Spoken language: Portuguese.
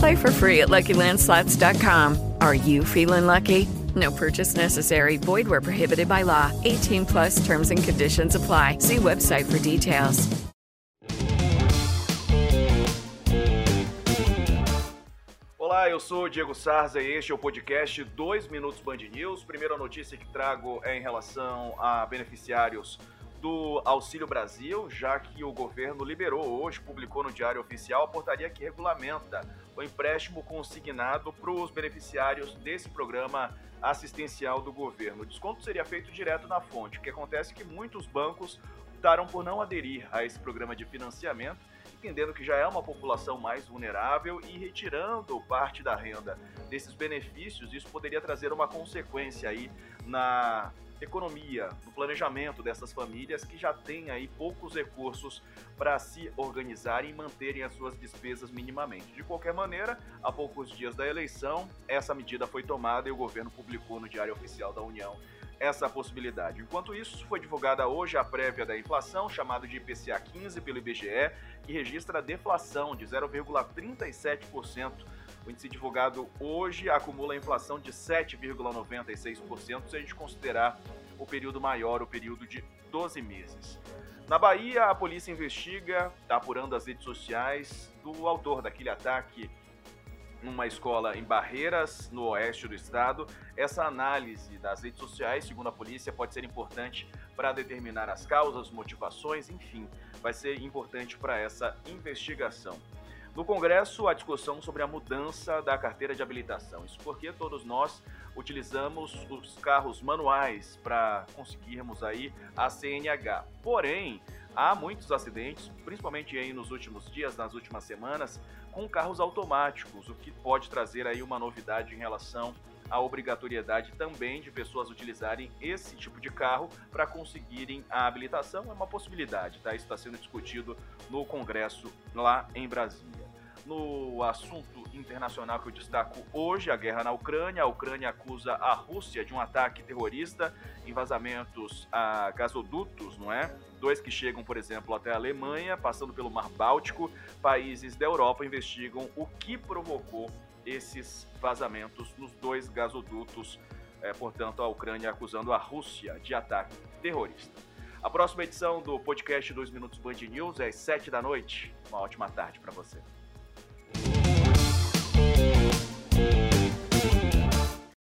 Play for free at LuckyLandSlots.com. Are you feeling lucky? No purchase necessary. Void where prohibited by law. 18 plus terms and conditions apply. See website for details. Olá, eu sou Diego Sarza e este é o podcast 2 Minutos Band News. Primeira notícia que trago é em relação a beneficiários do Auxílio Brasil, já que o governo liberou hoje, publicou no Diário Oficial a portaria que regulamenta o empréstimo consignado para os beneficiários desse programa assistencial do governo. O desconto seria feito direto na fonte. O que acontece é que muitos bancos optaram por não aderir a esse programa de financiamento, entendendo que já é uma população mais vulnerável e retirando parte da renda desses benefícios, isso poderia trazer uma consequência aí na economia, no planejamento dessas famílias que já têm aí poucos recursos para se organizarem e manterem as suas despesas minimamente. De qualquer maneira, há poucos dias da eleição, essa medida foi tomada e o governo publicou no Diário Oficial da União essa possibilidade. Enquanto isso, foi divulgada hoje a prévia da inflação, chamado de IPCA 15 pelo IBGE, que registra deflação de 0,37%. O índice divulgado hoje acumula a inflação de 7,96% se a gente considerar o período maior, o período de 12 meses. Na Bahia, a polícia investiga, está apurando as redes sociais do autor daquele ataque numa escola em Barreiras, no oeste do estado. Essa análise das redes sociais, segundo a polícia, pode ser importante para determinar as causas, motivações, enfim, vai ser importante para essa investigação. No Congresso, a discussão sobre a mudança da carteira de habilitação. Isso porque todos nós utilizamos os carros manuais para conseguirmos aí a CNH. Porém, há muitos acidentes, principalmente aí nos últimos dias, nas últimas semanas, com carros automáticos, o que pode trazer aí uma novidade em relação à obrigatoriedade também de pessoas utilizarem esse tipo de carro para conseguirem a habilitação. É uma possibilidade, tá? Isso está sendo discutido no Congresso lá em Brasília. No assunto internacional que eu destaco hoje, a guerra na Ucrânia. A Ucrânia acusa a Rússia de um ataque terrorista em vazamentos a gasodutos, não é? Dois que chegam, por exemplo, até a Alemanha, passando pelo Mar Báltico. Países da Europa investigam o que provocou esses vazamentos nos dois gasodutos. É, portanto, a Ucrânia acusando a Rússia de ataque terrorista. A próxima edição do podcast 2 Minutos Band News é às 7 da noite. Uma ótima tarde para você.